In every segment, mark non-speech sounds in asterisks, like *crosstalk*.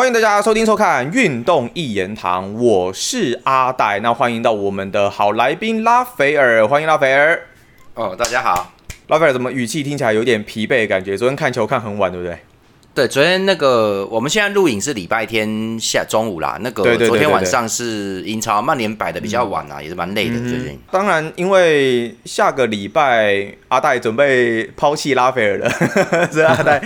欢迎大家收听收看《运动一言堂》，我是阿戴。那欢迎到我们的好来宾拉斐尔，欢迎拉斐尔。哦，大家好，拉斐尔怎么语气听起来有点疲惫的感觉？昨天看球看很晚，对不对？对，昨天那个我们现在录影是礼拜天下中午啦。那个昨天晚上是英超曼联摆的比较晚啊，也是蛮累的最近。当然，因为下个礼拜阿戴准备抛弃拉斐尔了，*laughs* 所以阿戴，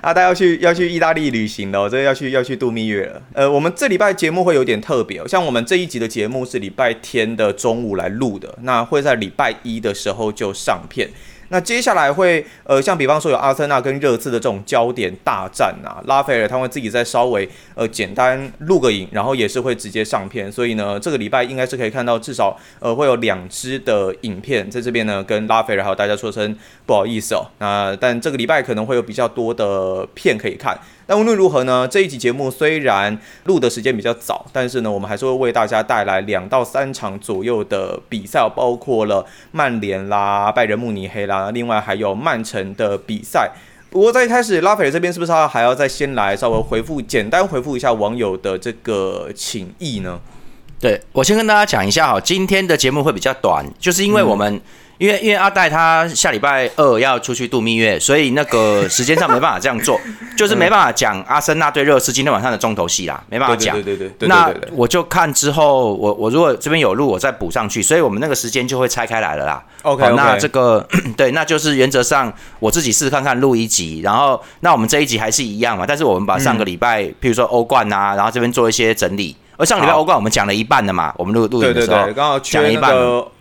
阿戴要去要去意大利旅行了，这要去要去度蜜月了。呃，我们这礼拜节目会有点特别，像我们这一集的节目是礼拜天的中午来录的，那会在礼拜一的时候就上片。那接下来会，呃，像比方说有阿森纳跟热刺的这种焦点大战啊，拉斐尔他会自己再稍微呃简单录个影，然后也是会直接上片，所以呢，这个礼拜应该是可以看到至少呃会有两支的影片在这边呢，跟拉斐尔还有大家说声不好意思哦，那但这个礼拜可能会有比较多的片可以看。但无论如何呢，这一集节目虽然录的时间比较早，但是呢，我们还是会为大家带来两到三场左右的比赛，包括了曼联啦、拜仁慕尼黑啦，另外还有曼城的比赛。不过在一开始，拉斐尔这边是不是还要再先来稍微回复，简单回复一下网友的这个请意呢？对我先跟大家讲一下哈，今天的节目会比较短，就是因为我们。因为因为阿戴他下礼拜二要出去度蜜月，所以那个时间上没办法这样做，*laughs* 就是没办法讲阿森纳对热刺今天晚上的重头戏啦，没办法讲。对对对。那我就看之后，我我如果这边有录，我再补上去，所以我们那个时间就会拆开来了啦。OK。那这个 *clears throat* 对，那就是原则上我自己试看看录一集，然后那我们这一集还是一样嘛，但是我们把上个礼拜，譬如说欧冠啊，然后这边做一些整理。而上礼拜欧冠我们讲了一半的嘛，我们录录影的时候，刚好讲一半。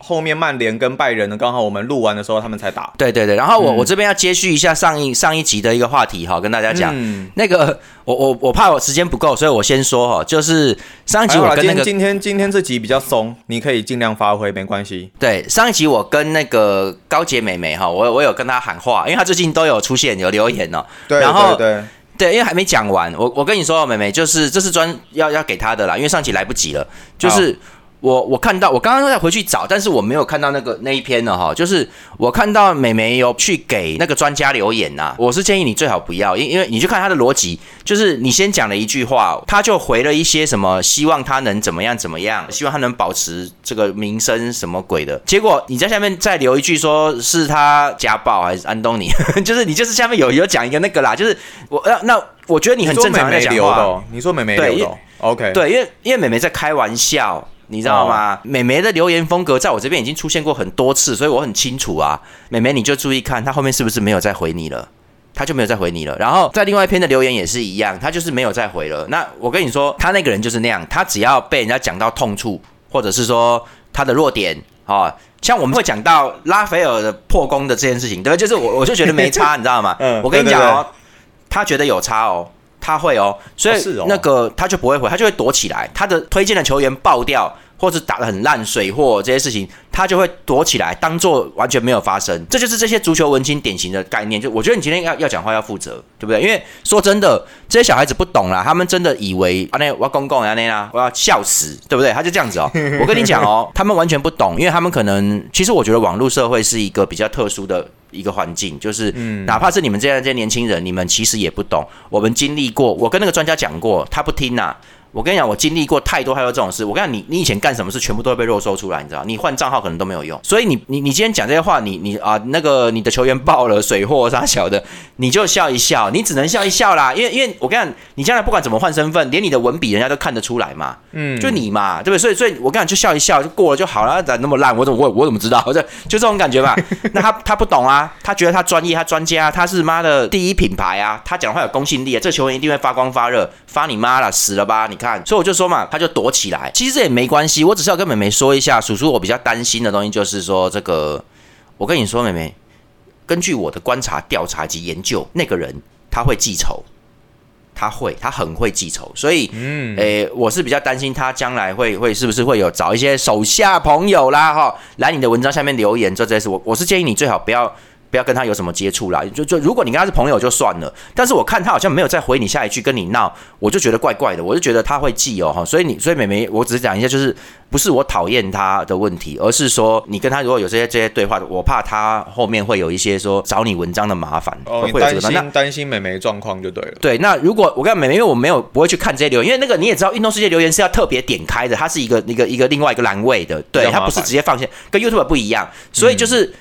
后面曼联跟拜仁呢，刚好我们录完的时候他们才打。对对对，然后我我这边要接续一下上一上一集的一个话题哈，跟大家讲，那个我我我怕我时间不够，所以我先说哈，就是上一集我跟那个今天今天这集比较松，你可以尽量发挥，没关系。对，上一集我跟那个高洁美美哈，我我有跟她喊话，因为她最近都有出现有留言哦。对，然后对。对，对因为还没讲完，我我跟你说，妹妹，就是这是专要要给他的啦，因为上期来不及了，就是。我我看到，我刚刚在回去找，但是我没有看到那个那一篇了哈，就是我看到美眉有去给那个专家留言呐，我是建议你最好不要，因因为你去看他的逻辑，就是你先讲了一句话，他就回了一些什么，希望他能怎么样怎么样，希望他能保持这个名声什么鬼的，结果你在下面再留一句，说是他家暴还是安东尼，*laughs* 就是你就是下面有有讲一个那个啦，就是我那那我觉得你很正常在讲话，你说美眉留的，OK，对，因为因为美眉在开玩笑。你知道吗？美眉的留言风格在我这边已经出现过很多次，所以我很清楚啊。美眉，你就注意看，她后面是不是没有再回你了？她就没有再回你了。然后在另外一篇的留言也是一样，她就是没有再回了。那我跟你说，他那个人就是那样，他只要被人家讲到痛处，或者是说他的弱点啊，像我们会讲到拉斐尔的破功的这件事情，对吧？就是我我就觉得没差，你知道吗？*laughs* 嗯，我跟你讲哦，他觉得有差哦。他会哦，所以那个他就不会回，他就会躲起来。他的推荐的球员爆掉，或者打的很烂水货这些事情，他就会躲起来，当做完全没有发生。这就是这些足球文青典型的概念。就我觉得你今天要要讲话要负责，对不对？因为说真的，这些小孩子不懂啦，他们真的以为啊那我要公公啊那啦，我要笑死，对不对？他就这样子哦。*laughs* 我跟你讲哦，他们完全不懂，因为他们可能其实我觉得网络社会是一个比较特殊的。一个环境，就是哪怕是你们这样这些年轻人，你们其实也不懂。我们经历过，我跟那个专家讲过，他不听呐。我跟你讲，我经历过太多太多这种事。我跟你讲，你你以前干什么事，全部都会被肉搜出来，你知道？你换账号可能都没有用。所以你你你今天讲这些话，你你啊那个你的球员爆了水货啥小的，你就笑一笑，你只能笑一笑啦。因为因为我跟你讲，你将来不管怎么换身份，连你的文笔人家都看得出来嘛。嗯，就你嘛，对不对？所以所以我跟你讲，就笑一笑就过了就好了。咋那么烂？我怎么我我怎么知道？*laughs* 就就这种感觉嘛。*laughs* 那他他不懂啊，他觉得他专业，他专家，他是妈的第一品牌啊，他讲话有公信力啊，这球员一定会发光发热，发你妈了，死了吧？你看，所以我就说嘛。他就躲起来，其实这也没关系。我只是要跟妹妹说一下，叔叔，我比较担心的东西就是说，这个我跟你说，妹妹，根据我的观察、调查及研究，那个人他会记仇，他会，他很会记仇，所以，嗯，诶，我是比较担心他将来会会是不是会有找一些手下朋友啦，哈，来你的文章下面留言，这这些事，我我是建议你最好不要不要跟他有什么接触啦。就就如果你跟他是朋友就算了，但是我看他好像没有再回你下一句跟你闹，我就觉得怪怪的，我就觉得他会记哦哈。所以你所以美眉，我只是讲一下，就是不是我讨厌他的问题，而是说你跟他如果有这些这些对话，我怕他后面会有一些说找你文章的麻烦，哦，会有这个。那担心美眉状况就对了。对，那如果我跟美眉，因为我没有不会去看这些留言，因为那个你也知道，运动世界留言是要特别点开的，它是一个一个一个另外一个栏位的，对，它不是直接放线，跟 YouTube 不一样，所以就是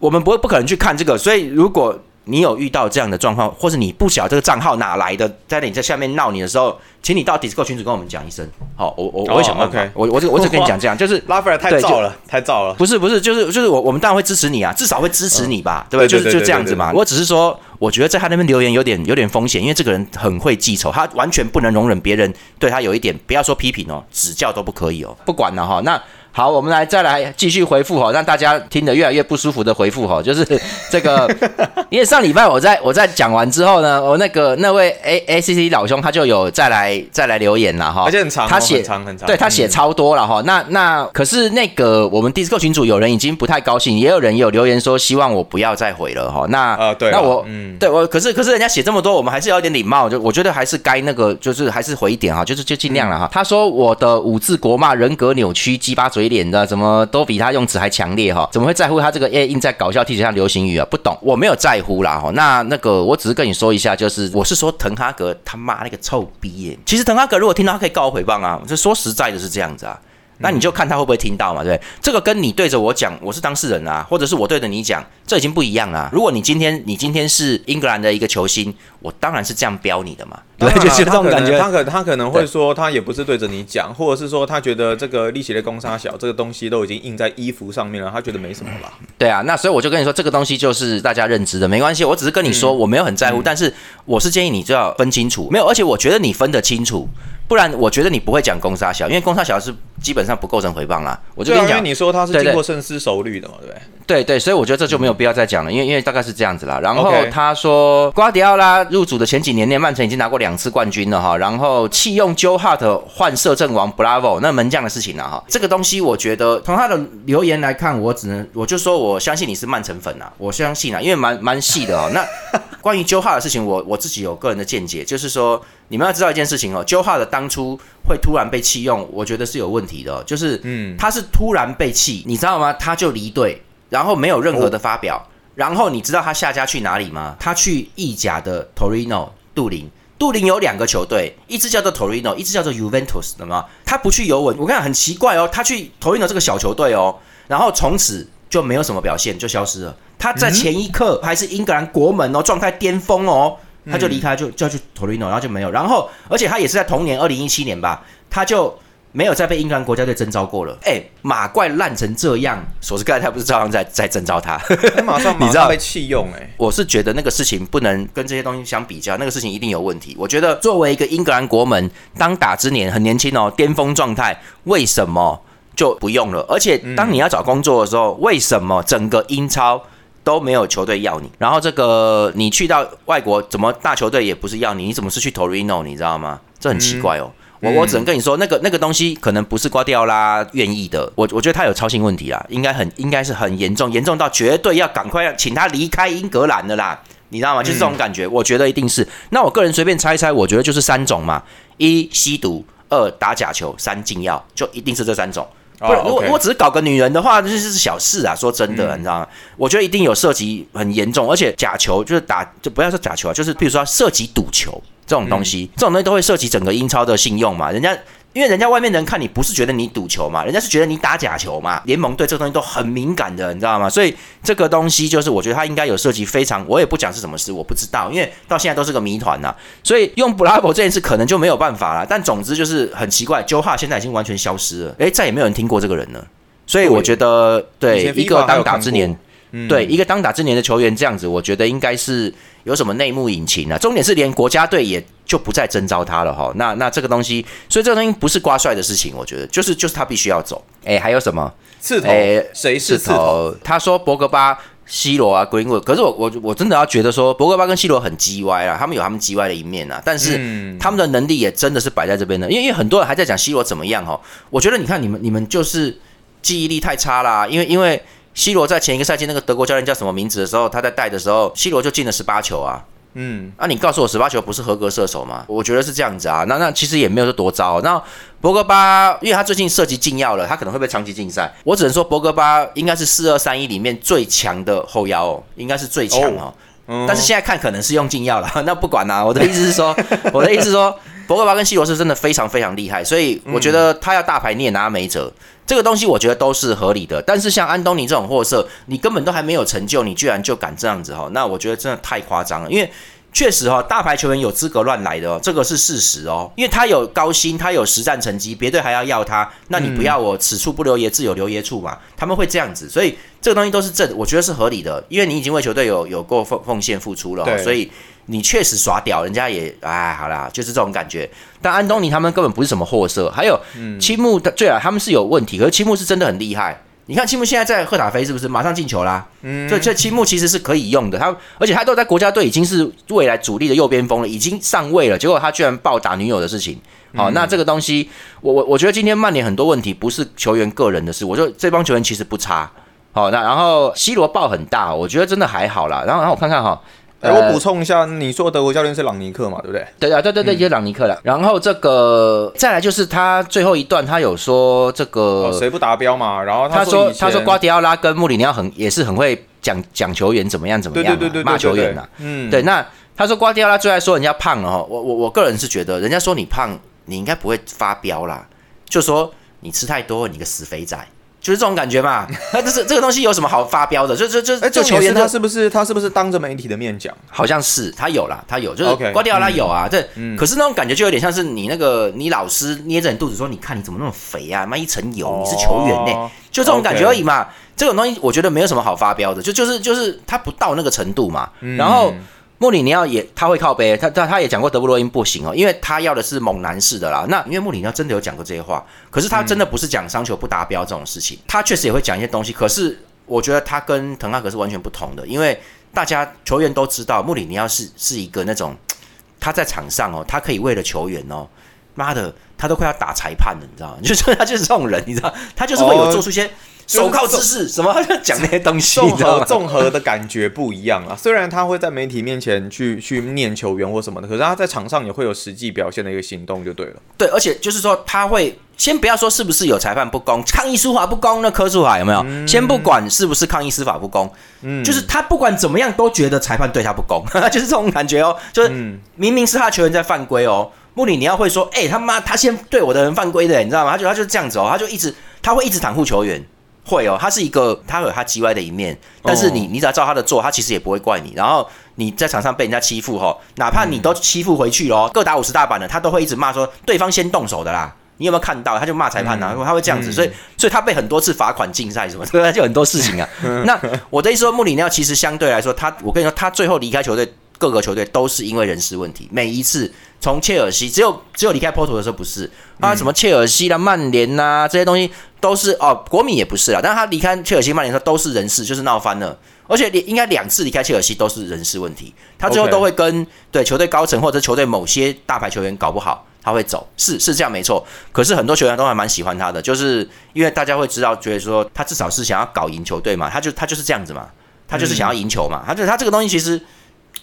我们不会不可能去看这个，所以如果。你有遇到这样的状况，或是你不晓这个账号哪来的，在你在下面闹你的时候，请你到 Discord 群组跟我们讲一声。好，我我我会想办法。我我我只跟你讲这样，就是 *laughs* 拉斐尔太燥了，太燥了。不是不是，就是就是我我们当然会支持你啊，至少会支持你吧，对不对？就是就这样子嘛。我只是说，我觉得在他那边留言有点有点风险，因为这个人很会记仇，他完全不能容忍别人对他有一点，不要说批评哦，指教都不可以哦。不管了哈，那。好，我们来再来继续回复哈，让大家听得越来越不舒服的回复哈，*laughs* 就是这个，*laughs* 因为上礼拜我在我在讲完之后呢，我那个那位 A A C C 老兄他就有再来再来留言了哈，而且很长，他写长很长，对他写超多了哈，那那可是那个我们 Discord 群组有人已经不太高兴，也有人有留言说希望我不要再回了哈，那呃对，那我嗯。对我可是可是人家写这么多，我们还是有点礼貌，就我觉得还是该那个就是还是回一点哈，就是就尽量了哈。他说我的五字国骂人格扭曲鸡巴嘴嘴脸的怎么？都比他用词还强烈哈，怎么会在乎他这个哎印在搞笑 T 恤上流行语啊？不懂，我没有在乎啦哈。那那个，我只是跟你说一下，就是我是说滕哈格他妈那个臭逼耶。其实滕哈格如果听到，他可以告我诽谤啊。这说实在的，是这样子啊。那你就看他会不会听到嘛，对不对？这个跟你对着我讲，我是当事人啊，或者是我对着你讲，这已经不一样了。如果你今天你今天是英格兰的一个球星，我当然是这样标你的嘛。对，就是这种感觉。他可他可能会说，他也不是对着你讲，或者是说他觉得这个利息的攻杀小，这个东西都已经印在衣服上面了，他觉得没什么了。对啊，那所以我就跟你说，这个东西就是大家认知的，没关系。我只是跟你说，我没有很在乎，但是我是建议你就要分清楚，没有，而且我觉得你分得清楚。不然，我觉得你不会讲攻杀小，因为攻杀小是基本上不构成回谤啦。我就跟你讲，因为你说他是经过深思熟虑的嘛，对不对？对对，所以我觉得这就没有必要再讲了，因为因为大概是这样子啦。然后他说，瓜迪奥拉入主的前几年内，曼城已经拿过两次冠军了哈。然后弃用 Joe Hart 换摄政王 Bravo 那门将的事情了哈。这个东西我觉得从他的留言来看，我只能我就说我相信你是曼城粉啊，我相信啊，因为蛮蛮细的哦。那 *laughs* 关于 Joe Hart 的事情，我我自己有个人的见解，就是说。你们要知道一件事情哦，Joe Hart 当初会突然被弃用，我觉得是有问题的，就是，嗯，他是突然被弃，你知道吗？他就离队，然后没有任何的发表，然后你知道他下家去哪里吗？他去意甲的 Torino 杜林，杜林有两个球队，一支叫做 Torino，一支叫做 Juventus，懂吗？他不去尤文，我看很奇怪哦，他去 Torino 这个小球队哦，然后从此就没有什么表现，就消失了。他在前一刻还是英格兰国门哦，状态巅峰哦。他就离开，就就要去 Torino，然后就没有。然后，而且他也是在同年二零一七年吧，他就没有再被英格兰国家队征召过了。哎，马怪烂成这样，索斯盖特不是照样在在征召他？马上 *laughs* 马上被弃用哎！我是觉得那个事情不能跟这些东西相比较，那个事情一定有问题。我觉得作为一个英格兰国门，当打之年很年轻哦，巅峰状态，为什么就不用了？而且当你要找工作的时候，为什么整个英超？都没有球队要你，然后这个你去到外国，怎么大球队也不是要你？你怎么是去 Torino？你知道吗？这很奇怪哦。我我只能跟你说，那个那个东西可能不是瓜迪奥拉愿意的。我我觉得他有操心问题啦，应该很应该是很严重，严重到绝对要赶快要请他离开英格兰的啦。你知道吗？就是这种感觉，我觉得一定是。那我个人随便猜一猜，我觉得就是三种嘛：一吸毒，二打假球，三禁药，就一定是这三种。不，如果如果只是搞个女人的话，这是小事啊。说真的，你知道吗？我觉得一定有涉及很严重，而且假球就是打，就不要说假球啊，就是比如说涉及赌球这种东西，这种东西都会涉及整个英超的信用嘛，人家。因为人家外面人看你不是觉得你赌球嘛，人家是觉得你打假球嘛。联盟对这个东西都很敏感的，你知道吗？所以这个东西就是我觉得它应该有涉及非常，我也不讲是什么事，我不知道，因为到现在都是个谜团呐。所以用 Bravo 这件事可能就没有办法了。但总之就是很奇怪，Joe Hart 现在已经完全消失了，诶，再也没有人听过这个人了。所以我觉得对一个当打之年。对一个当打之年的球员这样子，我觉得应该是有什么内幕隐情啊？重点是连国家队也就不再征召他了哈。那那这个东西，所以这个东西不是瓜帅的事情，我觉得就是就是他必须要走。哎，还有什么刺头？哎，谁是刺头？他说博格巴、C 罗啊，Greenwood。可是我我我真的要觉得说，博格巴跟 C 罗很鸡歪啊，他们有他们鸡歪的一面啊。但是他们的能力也真的是摆在这边的，因为因为很多人还在讲 C 罗怎么样哈。我觉得你看你们你们就是记忆力太差啦，因为因为。C 罗在前一个赛季那个德国教练叫什么名字的时候，他在带的时候，C 罗就进了十八球啊。嗯，啊，你告诉我十八球不是合格射手吗？我觉得是这样子啊。那那其实也没有说多糟。那博格巴，因为他最近涉及禁药了，他可能会被长期禁赛。我只能说博格巴应该是四二三一里面最强的后腰哦，应该是最强哦。但是现在看可能是用禁药了，*laughs* 那不管啦。我的意思是说，*laughs* 我的意思是说，博格巴跟西罗是真的非常非常厉害，所以我觉得他要大牌你也拿没辙。这个东西我觉得都是合理的。但是像安东尼这种货色，你根本都还没有成就，你居然就敢这样子哈？那我觉得真的太夸张了，因为。确实哈，大牌球员有资格乱来的哦，这个是事实哦，因为他有高薪，他有实战成绩，别队还要要他，那你不要我，此处不留爷，自有留爷处嘛，他们会这样子，所以这个东西都是正，我觉得是合理的，因为你已经为球队有有过奉奉献付出了，所以你确实耍屌，人家也哎好啦，就是这种感觉。但安东尼他们根本不是什么货色，还有青木的，对啊，他们是有问题，可是青木是真的很厉害。你看青木现在在赫塔菲是不是马上进球啦？嗯，所以这青木其实是可以用的。他而且他都在国家队已经是未来主力的右边锋了，已经上位了。结果他居然暴打女友的事情。好，那这个东西，我我我觉得今天曼联很多问题不是球员个人的事，我觉得这帮球员其实不差。好，那然后 C 罗爆很大，我觉得真的还好啦。然后然后我看看哈。哎，我补充一下，你说德国教练是朗尼克嘛，对不对？对啊，对对对，就是朗尼克了。然后这个再来就是他最后一段，他有说这个谁不达标嘛？然后他说他说瓜迪奥拉跟穆里尼奥很也是很会讲讲球员怎么样怎么样，对对对对，骂球员呐。嗯，对。那他说瓜迪奥拉最爱说人家胖了哈，我我我个人是觉得，人家说你胖，你应该不会发飙啦，就说你吃太多，你个死肥仔。就是这种感觉嘛，*laughs* 那这是这个东西有什么好发飙的？就就就哎，这球员他是不是他是不是当着媒体的面讲？好像是他有啦，他有，就是瓜迪奥拉有啊。这可是那种感觉就有点像是你那个你老师捏着你肚子说，你看你怎么那么肥啊？妈一层油，你是球员呢？就这种感觉而已嘛。这种东西我觉得没有什么好发飙的，就就是就是他不到那个程度嘛。然后。穆里尼奥也他会靠背，他他他也讲过德布罗因不行哦，因为他要的是猛男式的啦。那因为穆里尼奥真的有讲过这些话，可是他真的不是讲商球不达标这种事情，他确实也会讲一些东西。可是我觉得他跟滕哈格是完全不同的，因为大家球员都知道穆里尼奥是是一个那种他在场上哦，他可以为了球员哦，妈的，他都快要打裁判了，你知道吗？*laughs* 就是他就是这种人，你知道，他就是会有做出一些。手铐姿势什么？他就讲那些东西，综合综合的感觉不一样啊。*laughs* 虽然他会在媒体面前去去念球员或什么的，可是他在场上也会有实际表现的一个行动，就对了。对，而且就是说他会先不要说是不是有裁判不公、抗议司法不公，那柯树海有没有？先不管是不是抗议司法不公，嗯，就是他不管怎么样都觉得裁判对他不公，*laughs* 就是这种感觉哦。就是明明是他球员在犯规哦，穆里尼奥会说：“哎，他妈，他先对我的人犯规的，你知道吗？”他就他就是这样子哦，他就一直他会一直袒护球员。会哦，他是一个，他有他叽歪的一面，但是你你只要照他的做，他其实也不会怪你。然后你在场上被人家欺负哈，哪怕你都欺负回去了，各打五十大板的，他都会一直骂说对方先动手的啦。你有没有看到？他就骂裁判呐，他会这样子，所以所以他被很多次罚款禁赛什么，对 *laughs* 就很多事情啊。*laughs* 那我的意思说，穆里尼奥其实相对来说，他我跟你说，他最后离开球队。各个球队都是因为人事问题，每一次从切尔西，只有只有离开波图的时候不是啊，什么切尔西啦、曼联呐这些东西都是哦，国米也不是啊，但是他离开切尔西、曼联的时候都是人事，就是闹翻了，而且应该两次离开切尔西都是人事问题，他最后都会跟对球队高层或者球队某些大牌球员搞不好，他会走，是是这样没错，可是很多球员都还蛮喜欢他的，就是因为大家会知道，觉得说他至少是想要搞赢球队嘛，他就他就是这样子嘛，他就是想要赢球嘛，他就他这个东西其实。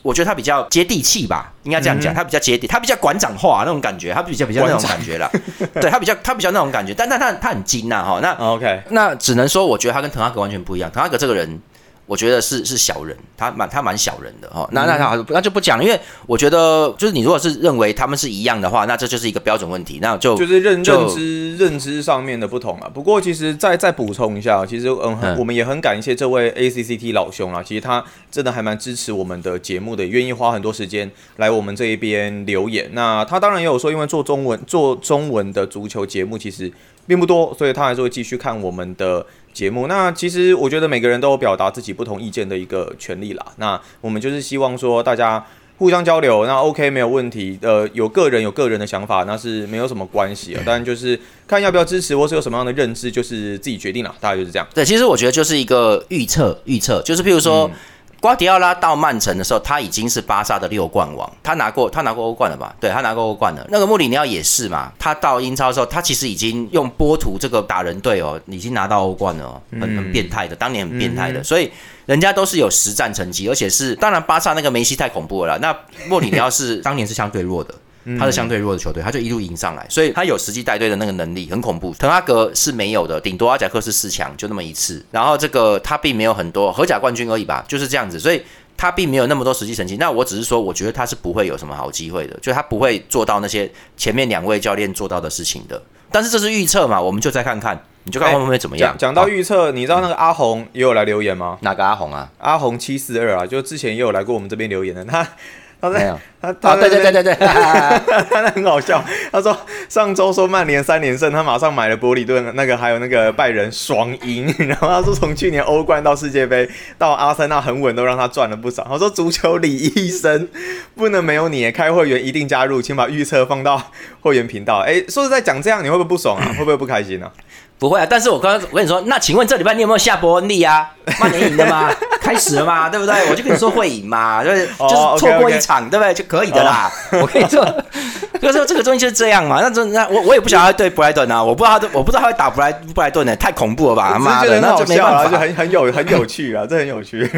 我觉得他比较接地气吧，应该这样讲，他比较接地，他比较馆长化那种感觉，他比较比较那种感觉啦。对他比较他比较那种感觉，但但他他很精呐哈。那 OK，那只能说我觉得他跟滕哈格完全不一样，滕哈格这个人。我觉得是是小人，他蛮他蛮小人的哈。那那那那就不讲，因为我觉得就是你如果是认为他们是一样的话，那这就是一个标准问题。那就就是认认知认知上面的不同啊。不过其实再再补充一下，其实嗯，我们也很感谢这位 ACCT 老兄啊。其实他真的还蛮支持我们的节目的，愿意花很多时间来我们这一边留言。那他当然也有说，因为做中文做中文的足球节目其实并不多，所以他还是会继续看我们的。节目那其实我觉得每个人都有表达自己不同意见的一个权利啦。那我们就是希望说大家互相交流，那 OK 没有问题。呃，有个人有个人的想法，那是没有什么关系啊。当然就是看要不要支持，或是有什么样的认知，就是自己决定了。大概就是这样。对，其实我觉得就是一个预测，预测就是譬如说。瓜迪奥拉到曼城的时候，他已经是巴萨的六冠王，他拿过他拿过欧冠了吧？对他拿过欧冠了。那个穆里尼奥也是嘛，他到英超的时候，他其实已经用波图这个打人队哦，已经拿到欧冠了哦，很很变态的，当年很变态的，所以人家都是有实战成绩，而且是当然巴萨那个梅西太恐怖了啦，那穆里尼奥是 *laughs* 当年是相对弱的。他是相对弱的球队，他就一路赢上来，所以他有实际带队的那个能力，很恐怖。滕哈格是没有的，顶多阿贾克是四强，就那么一次。然后这个他并没有很多荷甲冠军而已吧，就是这样子，所以他并没有那么多实际成绩。那我只是说，我觉得他是不会有什么好机会的，就他不会做到那些前面两位教练做到的事情的。但是这是预测嘛，我们就再看看，你就看会不会怎么样。讲到预测，你知道那个阿红也有来留言吗？哪个阿红啊？阿红七四二啊，就之前也有来过我们这边留言的他。他没有，他他对对对对对，*laughs* 他很好笑。他说上周说曼联三连胜，他马上买了伯里顿那个还有那个拜仁双赢。*laughs* 然后他说从去年欧冠到世界杯到阿森纳很稳，都让他赚了不少。他说足球李医生不能没有你，开会员一定加入，请把预测放到会员频道。哎，说实在讲这样，你会不会不爽啊？会不会不开心呢？不会啊，但是我刚刚我跟你说，那请问这礼拜你有没有下伯恩利啊？曼联赢的吗？*laughs* 开始了吗？对不对？我就跟你说会赢嘛，*laughs* 就是就是错过一场，对不对？就可以的啦。*laughs* 我跟你说，就是这个东西就是这样嘛。那这那我我也不晓得对布莱顿啊，我不知道他我不知道他会打布莱布莱顿呢，太恐怖了吧？妈的，那就没办法，就很很有很有趣啊，这很有趣。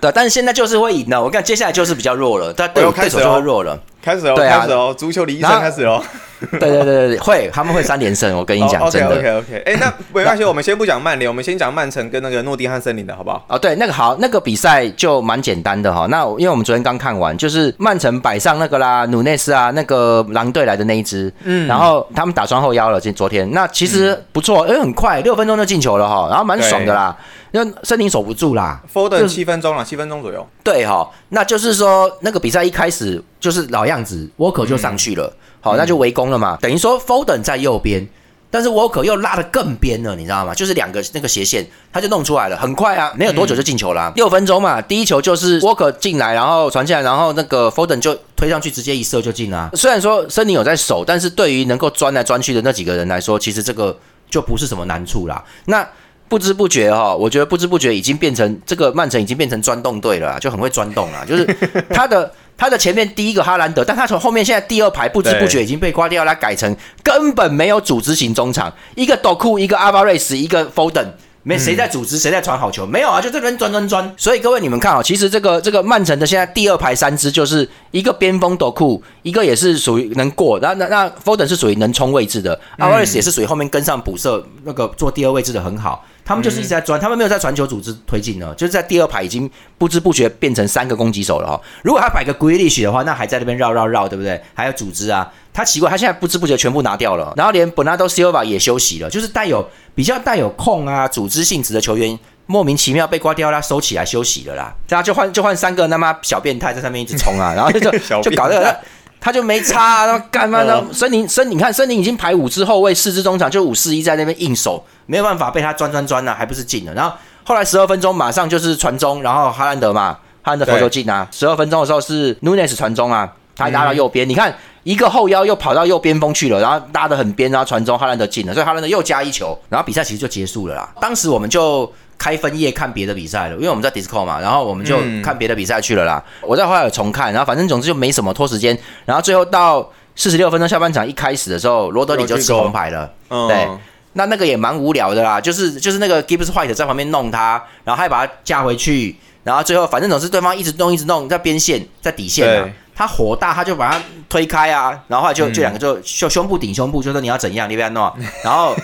对，但是现在就是会赢的。我看接下来就是比较弱了，但对对手就会弱了。开始哦，开始哦，足球的医生开始哦。*laughs* 对对对对对，会他们会三连胜，我跟你讲，真的。OK OK OK，哎，那没关系，我们先不讲曼联，我们先讲曼城跟那个诺丁汉森林的好不好？*laughs* 哦，对，那个好，那个比赛就蛮简单的哈。那因为我们昨天刚看完，就是曼城摆上那个啦，努内斯啊，那个狼队来的那一支，嗯，然后他们打双后腰了，今昨天那其实不错，因为很快，六分钟就进球了哈，然后蛮爽的啦。因为森林守不住啦，Foden 七分钟了，七分钟左右。对哈，那就是说那个比赛一开始就是老样子，Walker 就上去了，好，那就围攻了嘛。等于说 Foden 在右边，但是 Walker 又拉得更边了，你知道吗？就是两个那个斜线，他就弄出来了，很快啊，没有多久就进球了。六分钟嘛，第一球就是 Walker 进来，然后传进来，然后那个 Foden 就推上去，直接一射就进了。虽然说森林有在守，但是对于能够钻来钻去的那几个人来说，其实这个就不是什么难处啦。那不知不觉哈，我觉得不知不觉已经变成这个曼城已经变成钻洞队了，就很会钻洞了。就是他的他的前面第一个哈兰德，但他从后面现在第二排不知不觉已经被刮掉，他改成根本没有组织型中场，一个斗库，一个阿巴瑞斯，一个 Foden。没谁在组织，谁在传好球？没有啊，就这边钻钻钻。所以各位你们看啊，其实这个这个曼城的现在第二排三支就是一个边锋斗库，一个也是属于能过，那那那 Foden 是属于能冲位置的，阿巴瑞斯也是属于后面跟上补射那个做第二位置的很好。他们就是一直在钻，他们没有在传球组织推进呢，就是在第二排已经不知不觉变成三个攻击手了哈。如果他摆个 Grealish 的话，那还在那边绕绕绕，对不对？还有组织啊，他奇怪，他现在不知不觉全部拿掉了，然后连 Bernardo Silva 也休息了，就是带有比较带有控啊组织性质的球员，莫名其妙被瓜迪奥拉收起来休息了啦。这样就换就换三个他妈小变态在上面一直冲啊，然后就就搞这个。*laughs* 他就没差，*laughs* 然后干嘛呢？森林森，你看森林已经排五支后卫，四支中场，就五四一在那边硬守，没有办法被他钻钻钻啊，还不是进了。然后后来十二分钟马上就是传中，然后哈兰德嘛，哈兰德头球进啊。十二分钟的时候是 Nunes 传中啊，他拉到右边，你看一个后腰又跑到右边锋去了，然后拉的很边，然后传中哈兰德进了，所以哈兰德又加一球，然后比赛其实就结束了啦。当时我们就。开分页看别的比赛了，因为我们在 Discord 嘛，然后我们就看别的比赛去了啦。我在后来有重看，然后反正总之就没什么拖时间。然后最后到四十六分钟下半场一开始的时候，罗德里就吃红牌了。对，那那个也蛮无聊的啦，就是就是那个 Gibbs White 在旁边弄他，然后还把他架回去，然后最后反正总是对方一直弄一直弄，在边线在底线嘛。他火大，他就把他推开啊，然后就就两个就胸胸部顶胸部，就说你要怎样，你不要弄。*laughs* 然后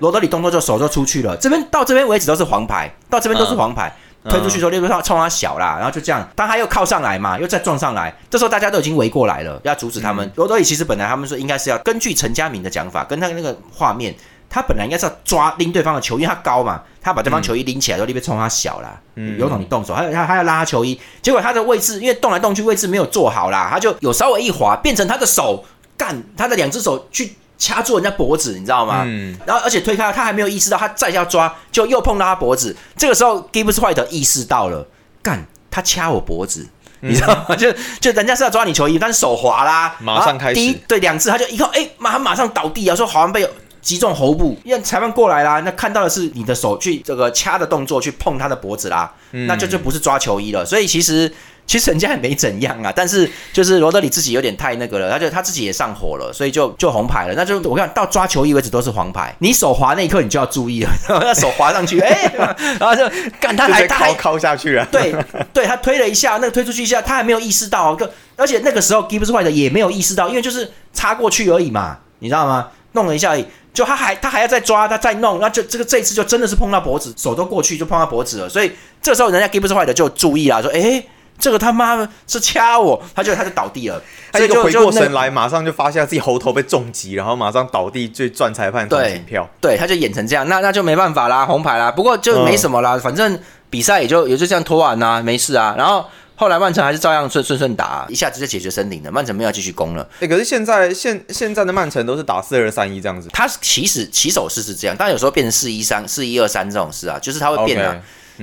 罗德里动作就手就出去了，这边到这边为止都是黄牌，到这边都是黄牌，推出去说六个号冲他小啦，然后就这样，当他又靠上来嘛，又再撞上来，这时候大家都已经围过来了，要阻止他们。罗德里其实本来他们说应该是要根据陈家明的讲法，跟他那个画面。他本来应该是要抓拎对方的球，因为他高嘛，他把对方球衣拎起来，都立边冲他小啦。嗯，有种你动手，还有他还要拉他球衣，结果他的位置因为动来动去位置没有做好啦，他就有稍微一滑，变成他的手干，他的两只手去掐住人家脖子，你知道吗？嗯，然后而且推开他还没有意识到，他再要抓就又碰到他脖子，这个时候 Gibbs White 意识到了，干他掐我脖子，你知道吗？*laughs* 就就人家是要抓你球衣，但是手滑啦，马上开始，第一对两次他就一看，哎，马上马上倒地啊，说好像被。击中喉部，因为裁判过来啦，那看到的是你的手去这个掐的动作去碰他的脖子啦，那就就不是抓球衣了。所以其实其实人家也没怎样啊，但是就是罗德里自己有点太那个了，他就他自己也上火了，所以就就红牌了。那就我看到抓球衣为止都是黄牌，你手滑那一刻你就要注意了，*laughs* 那手滑上去，*laughs* 哎，然后就干他还他还敲下去了，对对，他推了一下，那个推出去一下，他还没有意识到，个而且那个时候 Gibbs White 也没有意识到，因为就是擦过去而已嘛，你知道吗？弄了一下而已，就他还他还要再抓，他再弄，那就这个这一次就真的是碰到脖子，手都过去就碰到脖子了，所以这时候人家 Gibbs White 就注意了，说，哎，这个他妈是掐我，他就他就倒地了，*laughs* 他就回过神来，马上就发现自己喉头被重击，然后马上倒地，就赚裁判对票，对，他就演成这样，那那就没办法啦，红牌啦，不过就没什么啦，反正比赛也就也就这样拖完啦，没事啊，然后。后来曼城还是照样顺顺顺打，一下子就解决森林了。曼城没有继续攻了。哎，可是现在现现在的曼城都是打四二三一这样子。他其实起手式是这样，但有时候变成四一三、四一二三这种事啊，就是他会变啊。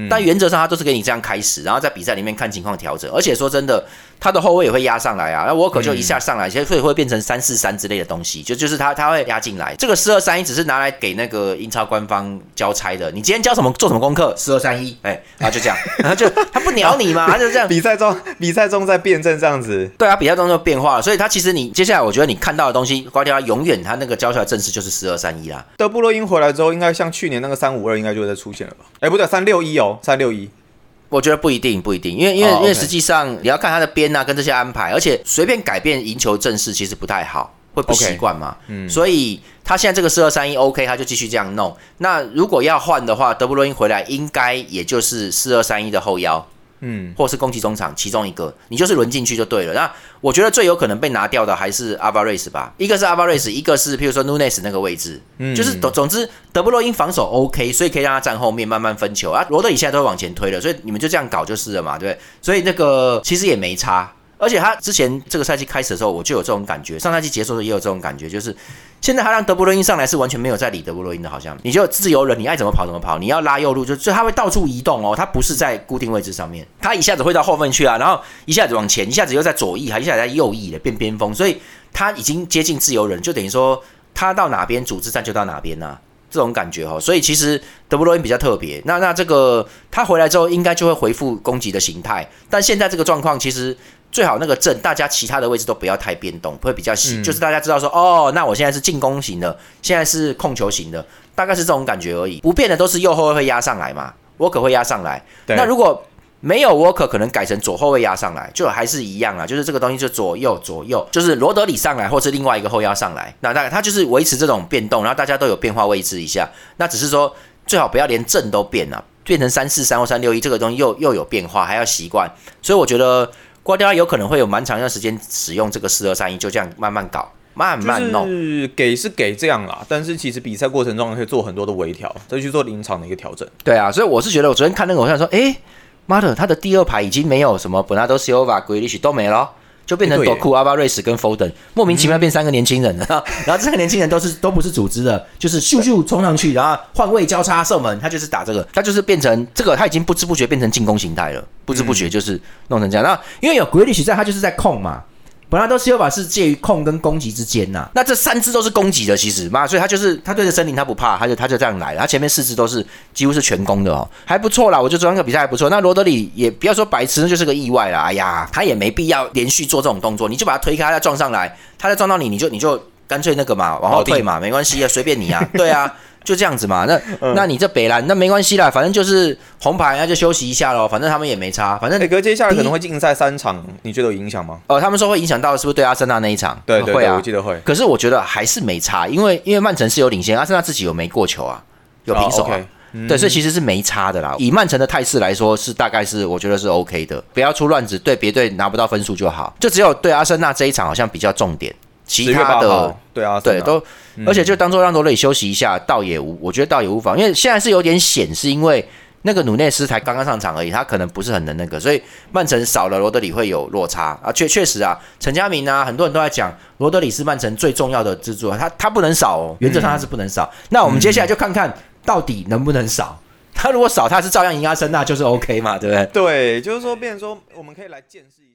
但原则上他都是给你这样开始，然后在比赛里面看情况调整。而且说真的。他的后卫也会压上来啊，那沃克就一下上来，其实会会变成三四三之类的东西，就就是他他会压进来。这个四二三一只是拿来给那个英超官方交差的。你今天交什么做什么功课？四二三一，哎，然后就这样，*laughs* 然后就他不鸟你嘛，*laughs* 他就这样。比赛中比赛中在辩证这样子，对啊，比赛中就变化了。所以他其实你接下来我觉得你看到的东西，瓜迪奥拉永远他那个交出来阵势就是四二三一啦。德布罗因回来之后，应该像去年那个三五二应该就会再出现了吧？哎，不对，三六一哦，三六一。我觉得不一定，不一定，因为因为因为实际上你要看他的边啊，跟这些安排，而且随便改变赢球阵势其实不太好，会不习惯嘛。嗯，所以他现在这个四二三一 OK，他就继续这样弄。那如果要换的话，德布罗因回来应该也就是四二三一的后腰。嗯，或是攻击中场其中一个，你就是轮进去就对了。那我觉得最有可能被拿掉的还是阿巴瑞斯吧，一个是阿巴瑞斯，一个是譬如说 Nunes 那个位置，嗯，就是总总之德布罗因防守 OK，所以可以让他站后面慢慢分球啊。罗德里现在都会往前推了，所以你们就这样搞就是了嘛，对不对？所以那个其实也没差。而且他之前这个赛季开始的时候，我就有这种感觉；上赛季结束的时候也有这种感觉，就是现在他让德布罗因上来是完全没有在理德布罗因的，好像你就自由人，你爱怎么跑怎么跑，你要拉右路就就他会到处移动哦，他不是在固定位置上面，他一下子会到后面去啊，然后一下子往前，一下子又在左翼，还一下子在右翼的变边锋，所以他已经接近自由人，就等于说他到哪边组织战就到哪边呐，这种感觉哦。所以其实德布罗因比较特别，那那这个他回来之后应该就会恢复攻击的形态，但现在这个状况其实。最好那个阵，大家其他的位置都不要太变动，会比较细。就是大家知道说，哦，那我现在是进攻型的，现在是控球型的，大概是这种感觉而已。不变的都是右后卫会压上来嘛，沃克会压上来。那如果没有沃克，可能改成左后卫压上来，就还是一样啊。就是这个东西就左右左右，就是罗德里上来，或是另外一个后腰上来。那大概他就是维持这种变动，然后大家都有变化位置一下。那只是说最好不要连阵都变了，变成三四三或三六一，这个东西又又有变化，还要习惯。所以我觉得。瓜迪奥拉有可能会有蛮长一段时间使用这个四二三一，就这样慢慢搞，慢慢弄。是给是给这样啦，但是其实比赛过程中可以做很多的微调，再去做临场的一个调整。对啊，所以我是觉得，我昨天看那个，我想说，哎，妈的，他的第二排已经没有什么本拉多、西欧瓦、格里奇都没了。就变成多库、阿巴瑞斯跟 Foden，莫名其妙变三个年轻人 *laughs* 了。然后这个年轻人都是都不是组织的，就是咻咻冲上去，然后换位交叉射门，他就是打这个，他就是变成这个，他已经不知不觉变成进攻形态了，不知不觉就是弄成这样。那因为有 g r e 在，他就是在控嘛。本来都是有法是介于控跟攻击之间呐，那这三只都是攻击的，其实嘛，所以他就是他对着森林他不怕，他就他就这样来了，他前面四只都是几乎是全攻的哦，还不错啦，我觉得昨天个比赛还不错。那罗德里也不要说白痴，那就是个意外啦，哎呀，他也没必要连续做这种动作，你就把他推开，他撞上来，他再撞到你，你就你就干脆那个嘛，往后退嘛，没关系啊，随便你啊，对啊。就这样子嘛，那那你这北兰那没关系啦，反正就是红牌，那就休息一下喽。反正他们也没差，反正磊哥接下来可能会竞赛三场，你觉得有影响吗？哦，他们说会影响到是不是对阿森纳那一场？对对，会啊，我记得会。可是我觉得还是没差，因为因为曼城是有领先，阿森纳自己有没过球啊，有平手啊，对，所以其实是没差的啦。以曼城的态势来说，是大概是我觉得是 OK 的，不要出乱子，对别队拿不到分数就好。就只有对阿森纳这一场好像比较重点。其他的对啊，对都，而且就当做让罗德里休息一下，倒也无，我觉得倒也无妨，因为现在是有点险，是因为那个努内斯才刚刚上场而已，他可能不是很能那个，所以曼城少了罗德里会有落差啊，确确实啊，陈家明啊，很多人都在讲罗德里是曼城最重要的支柱，他他不能少哦，原则上他是不能少。那我们接下来就看看到底能不能少，他如果少，他是照样赢阿森纳就是 OK 嘛，对不对？对，就是说，变成说我们可以来见识一下。